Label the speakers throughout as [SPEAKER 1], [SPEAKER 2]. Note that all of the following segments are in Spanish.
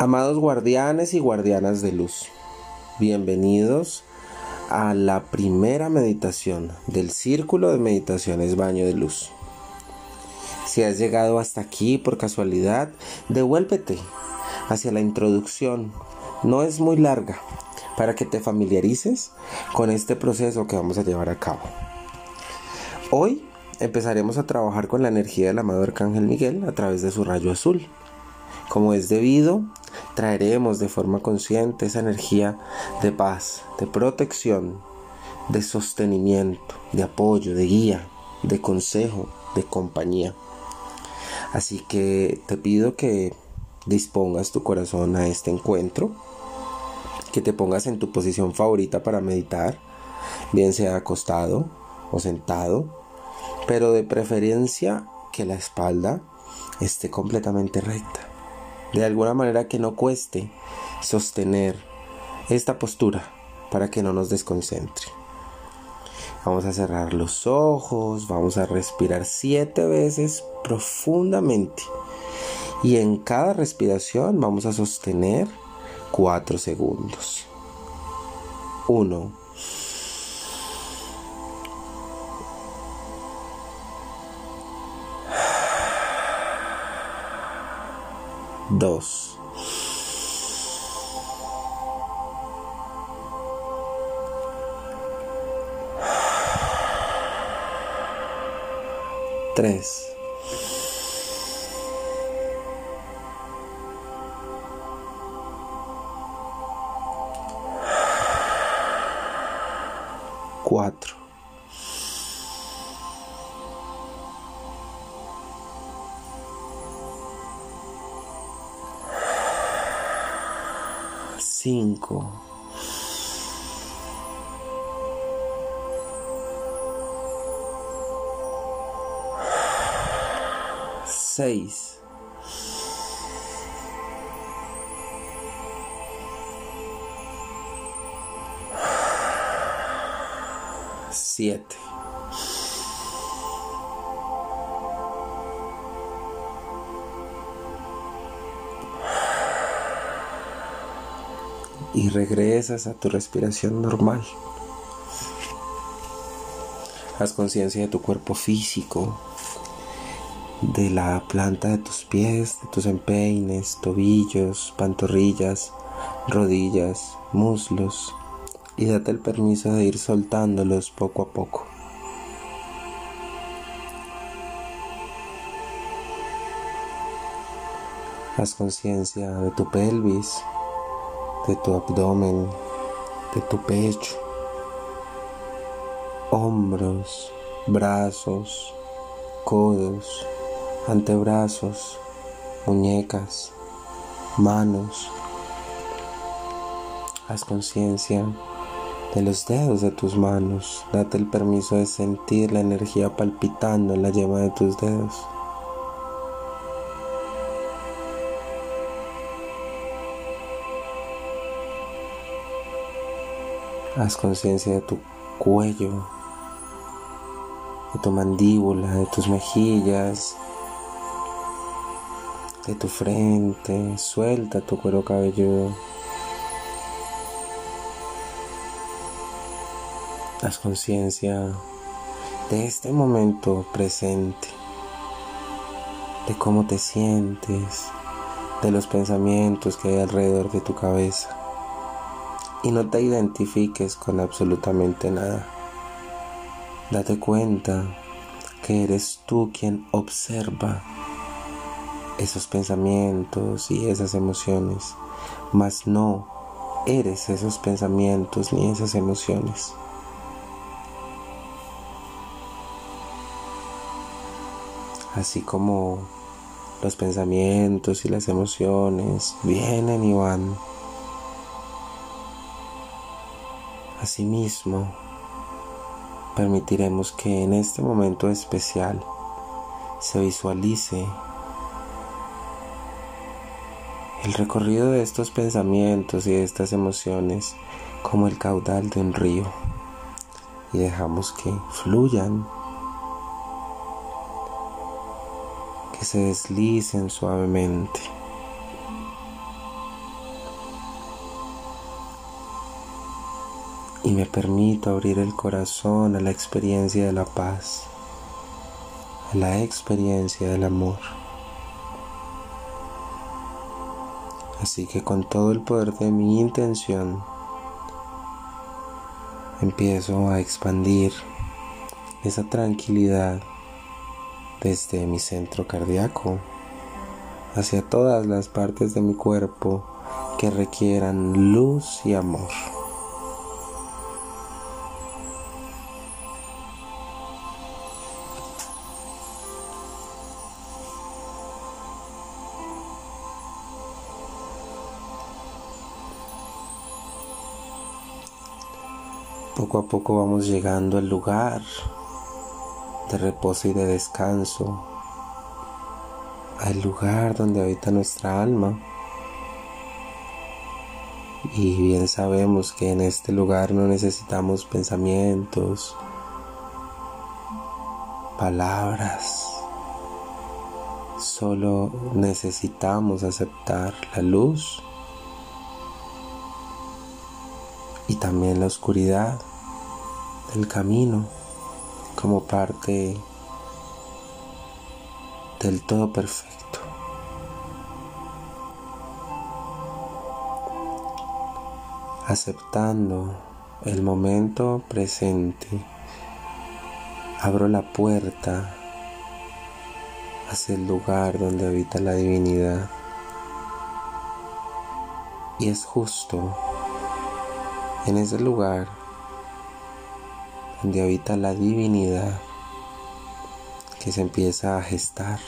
[SPEAKER 1] Amados guardianes y guardianas de luz, bienvenidos a la primera meditación del Círculo de Meditaciones Baño de Luz. Si has llegado hasta aquí por casualidad, devuélvete hacia la introducción. No es muy larga para que te familiarices con este proceso que vamos a llevar a cabo. Hoy empezaremos a trabajar con la energía del amado Arcángel Miguel a través de su rayo azul. Como es debido, traeremos de forma consciente esa energía de paz, de protección, de sostenimiento, de apoyo, de guía, de consejo, de compañía. Así que te pido que dispongas tu corazón a este encuentro, que te pongas en tu posición favorita para meditar, bien sea acostado o sentado, pero de preferencia que la espalda esté completamente recta de alguna manera que no cueste sostener esta postura para que no nos desconcentre. Vamos a cerrar los ojos, vamos a respirar siete veces profundamente y en cada respiración vamos a sostener cuatro segundos. Uno. Dos. Tres. Cuatro. 5 6 7 y regresas a tu respiración normal. Haz conciencia de tu cuerpo físico, de la planta de tus pies, de tus empeines, tobillos, pantorrillas, rodillas, muslos y date el permiso de ir soltándolos poco a poco. Haz conciencia de tu pelvis, de tu abdomen, de tu pecho, hombros, brazos, codos, antebrazos, muñecas, manos. Haz conciencia de los dedos de tus manos. Date el permiso de sentir la energía palpitando en la yema de tus dedos. Haz conciencia de tu cuello, de tu mandíbula, de tus mejillas, de tu frente. Suelta tu cuero cabelludo. Haz conciencia de este momento presente, de cómo te sientes, de los pensamientos que hay alrededor de tu cabeza y no te identifiques con absolutamente nada. Date cuenta que eres tú quien observa esos pensamientos y esas emociones, mas no eres esos pensamientos ni esas emociones. Así como los pensamientos y las emociones vienen y van Asimismo, permitiremos que en este momento especial se visualice el recorrido de estos pensamientos y de estas emociones como el caudal de un río y dejamos que fluyan, que se deslicen suavemente. Y me permito abrir el corazón a la experiencia de la paz, a la experiencia del amor. Así que con todo el poder de mi intención, empiezo a expandir esa tranquilidad desde mi centro cardíaco hacia todas las partes de mi cuerpo que requieran luz y amor. Poco a poco vamos llegando al lugar de reposo y de descanso, al lugar donde habita nuestra alma. Y bien sabemos que en este lugar no necesitamos pensamientos, palabras, solo necesitamos aceptar la luz y también la oscuridad del camino como parte del todo perfecto. Aceptando el momento presente, abro la puerta hacia el lugar donde habita la divinidad. Y es justo en ese lugar donde habita la divinidad que se empieza a gestar.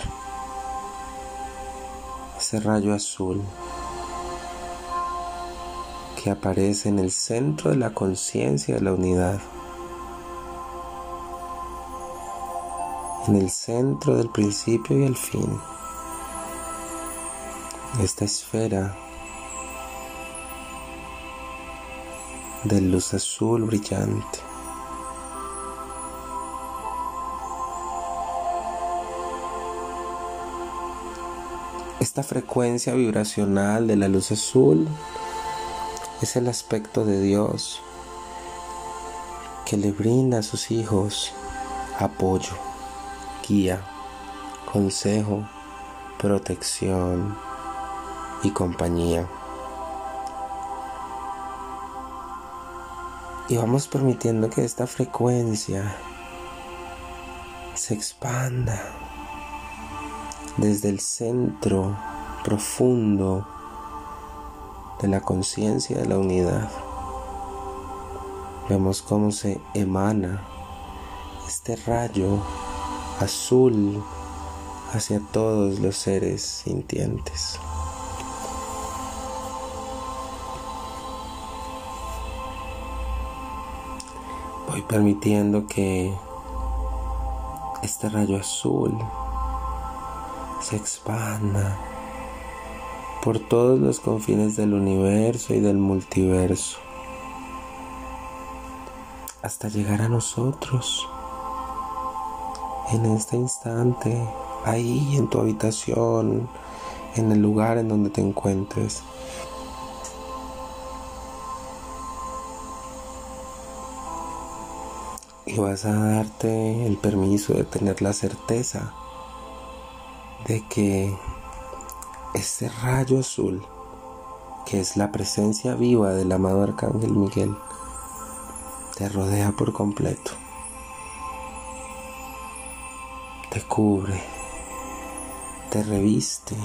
[SPEAKER 1] Ese rayo azul que aparece en el centro de la conciencia de la unidad. En el centro del principio y el fin. Esta esfera de luz azul brillante. Esta frecuencia vibracional de la luz azul es el aspecto de Dios que le brinda a sus hijos apoyo, guía, consejo, protección y compañía. Y vamos permitiendo que esta frecuencia se expanda desde el centro profundo de la conciencia de la unidad. Vemos cómo se emana este rayo azul hacia todos los seres sintientes. Voy permitiendo que este rayo azul se expanda por todos los confines del universo y del multiverso hasta llegar a nosotros en este instante, ahí en tu habitación, en el lugar en donde te encuentres. Y vas a darte el permiso de tener la certeza de que este rayo azul, que es la presencia viva del amado Arcángel Miguel, te rodea por completo, te cubre, te reviste.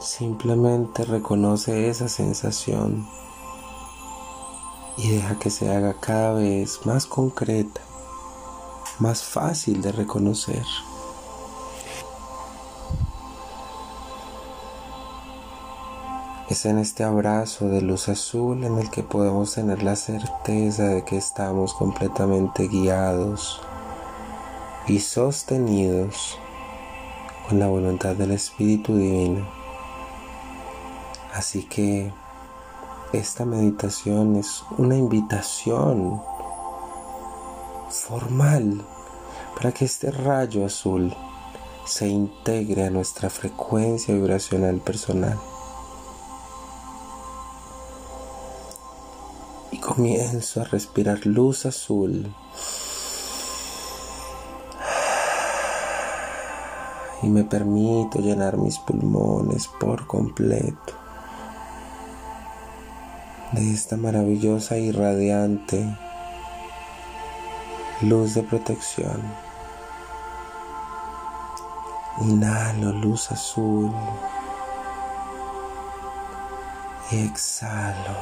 [SPEAKER 1] Simplemente reconoce esa sensación y deja que se haga cada vez más concreta, más fácil de reconocer. Es en este abrazo de luz azul en el que podemos tener la certeza de que estamos completamente guiados y sostenidos con la voluntad del Espíritu Divino. Así que esta meditación es una invitación formal para que este rayo azul se integre a nuestra frecuencia vibracional personal. Y comienzo a respirar luz azul. Y me permito llenar mis pulmones por completo de esta maravillosa y radiante luz de protección. Inhalo luz azul y exhalo.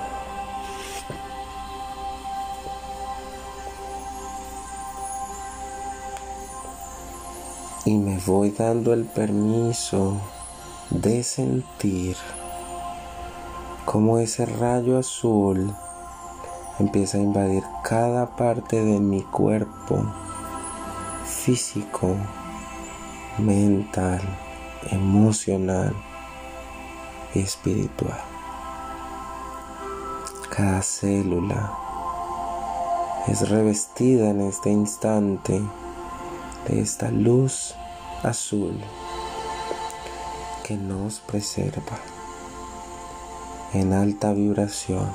[SPEAKER 1] y me voy dando el permiso de sentir cómo ese rayo azul empieza a invadir cada parte de mi cuerpo físico, mental, emocional y espiritual. Cada célula es revestida en este instante de esta luz azul que nos preserva en alta vibración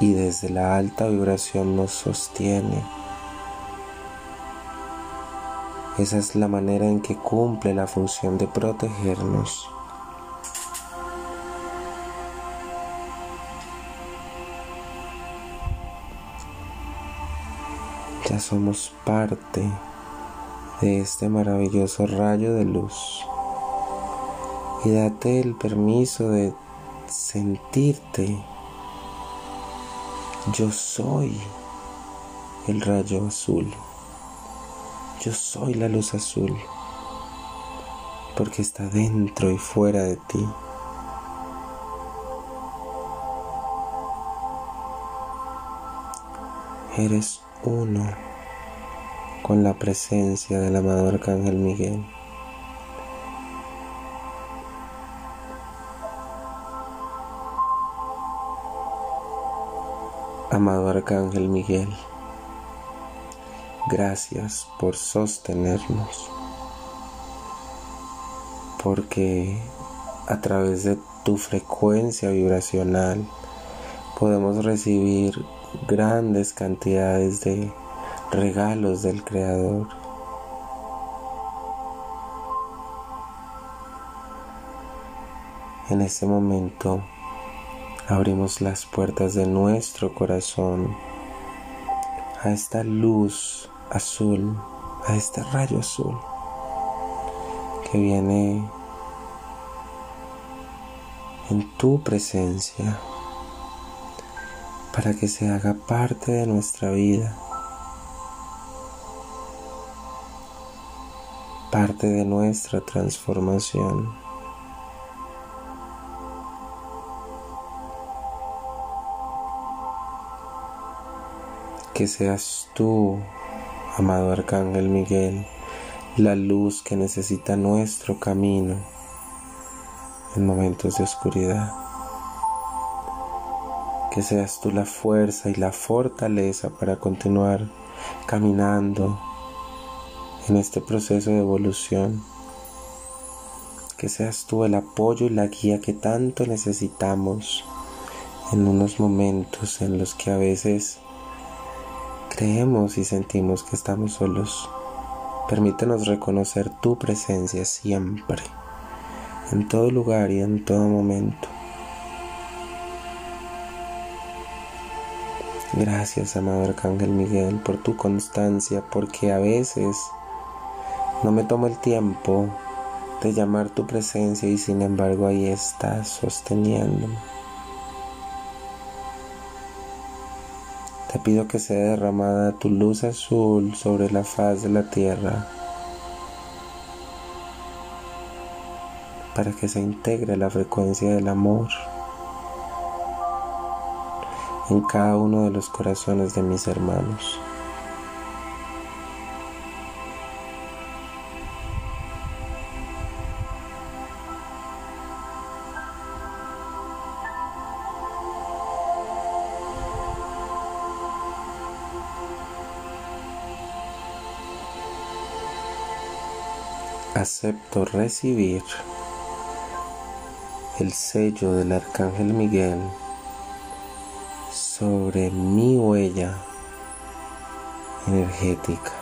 [SPEAKER 1] y desde la alta vibración nos sostiene. Esa es la manera en que cumple la función de protegernos. Ya somos parte de este maravilloso rayo de luz. Y date el permiso de sentirte. Yo soy el rayo azul. Yo soy la luz azul. Porque está dentro y fuera de ti. Eres uno con la presencia del amado Arcángel Miguel. Amado Arcángel Miguel, gracias por sostenernos, porque a través de tu frecuencia vibracional podemos recibir grandes cantidades de regalos del Creador. En este momento abrimos las puertas de nuestro corazón a esta luz azul, a este rayo azul que viene en tu presencia para que se haga parte de nuestra vida, parte de nuestra transformación. Que seas tú, amado Arcángel Miguel, la luz que necesita nuestro camino en momentos de oscuridad que seas tú la fuerza y la fortaleza para continuar caminando en este proceso de evolución. Que seas tú el apoyo y la guía que tanto necesitamos en unos momentos en los que a veces creemos y sentimos que estamos solos. Permítenos reconocer tu presencia siempre, en todo lugar y en todo momento. Gracias, amado Arcángel Miguel, por tu constancia, porque a veces no me tomo el tiempo de llamar tu presencia y sin embargo ahí estás sosteniéndome. Te pido que sea derramada tu luz azul sobre la faz de la tierra para que se integre la frecuencia del amor en cada uno de los corazones de mis hermanos. Acepto recibir el sello del Arcángel Miguel sobre mi huella energética.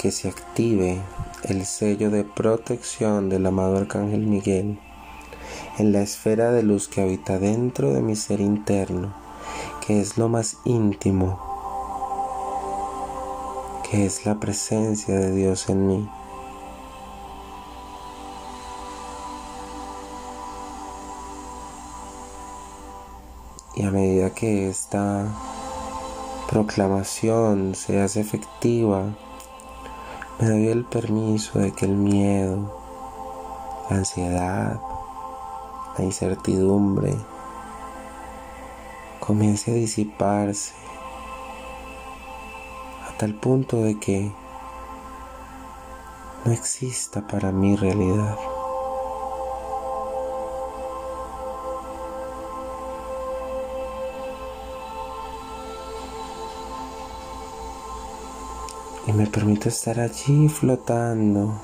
[SPEAKER 1] Que se active el sello de protección del amado Arcángel Miguel en la esfera de luz que habita dentro de mi ser interno, que es lo más íntimo, es la presencia de Dios en mí. Y a medida que esta proclamación se hace efectiva, me doy el permiso de que el miedo, la ansiedad, la incertidumbre comience a disiparse a tal punto de que no exista para mí realidad. y me permito estar allí flotando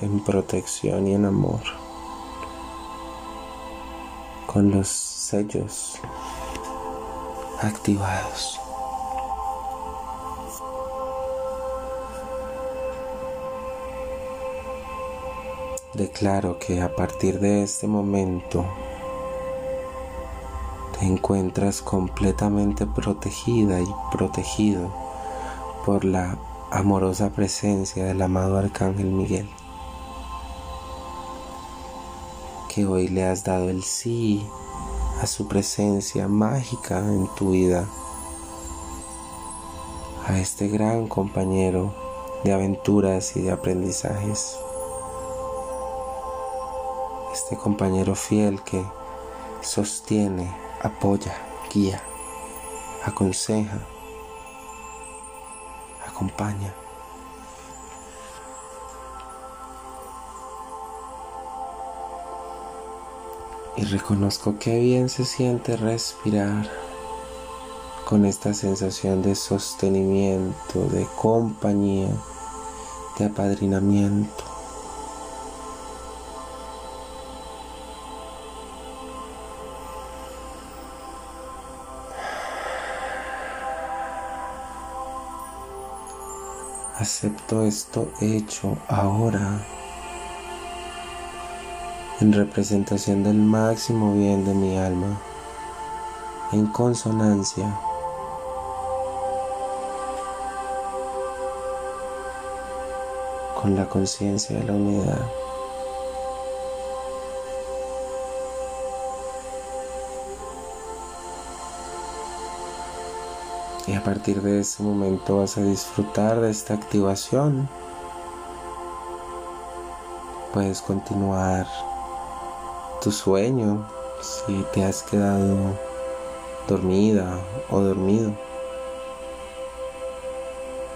[SPEAKER 1] en protección y en amor con los sellos activados. Declaro que a partir de este momento te encuentras completamente protegida y protegido por la amorosa presencia del amado Arcángel Miguel, que hoy le has dado el sí a su presencia mágica en tu vida, a este gran compañero de aventuras y de aprendizajes, este compañero fiel que sostiene, apoya, guía, aconseja, acompaña. Y reconozco que bien se siente respirar con esta sensación de sostenimiento, de compañía, de apadrinamiento. Acepto esto hecho ahora en representación del máximo bien de mi alma, en consonancia con la conciencia de la unidad. Y a partir de ese momento vas a disfrutar de esta activación. Puedes continuar tu sueño si te has quedado dormida o dormido.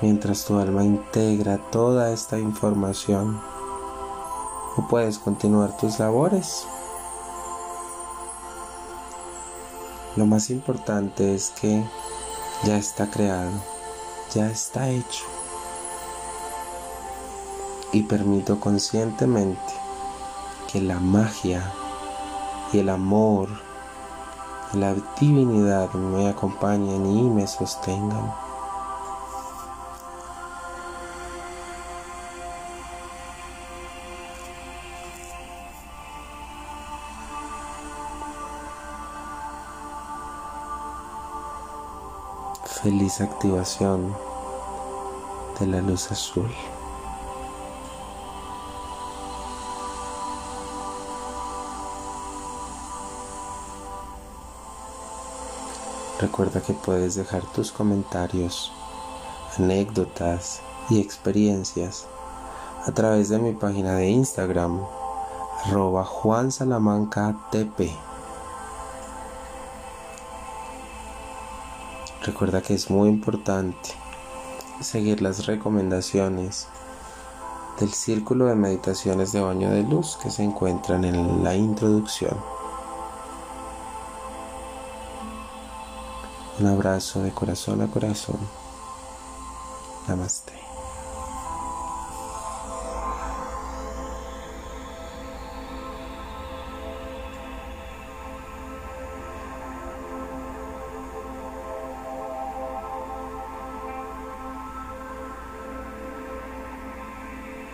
[SPEAKER 1] Mientras tu alma integra toda esta información, o puedes continuar tus labores. Lo más importante es que ya está creado, ya está hecho. Y permito conscientemente que la magia y el amor y la divinidad me acompañen y me sostengan. Feliz activación de la luz azul. Recuerda que puedes dejar tus comentarios, anécdotas y experiencias a través de mi página de Instagram, arroba Juan Salamanca TP. Recuerda que es muy importante seguir las recomendaciones del círculo de meditaciones de baño de luz que se encuentran en la introducción. Un abrazo de corazón a corazón. Namaste.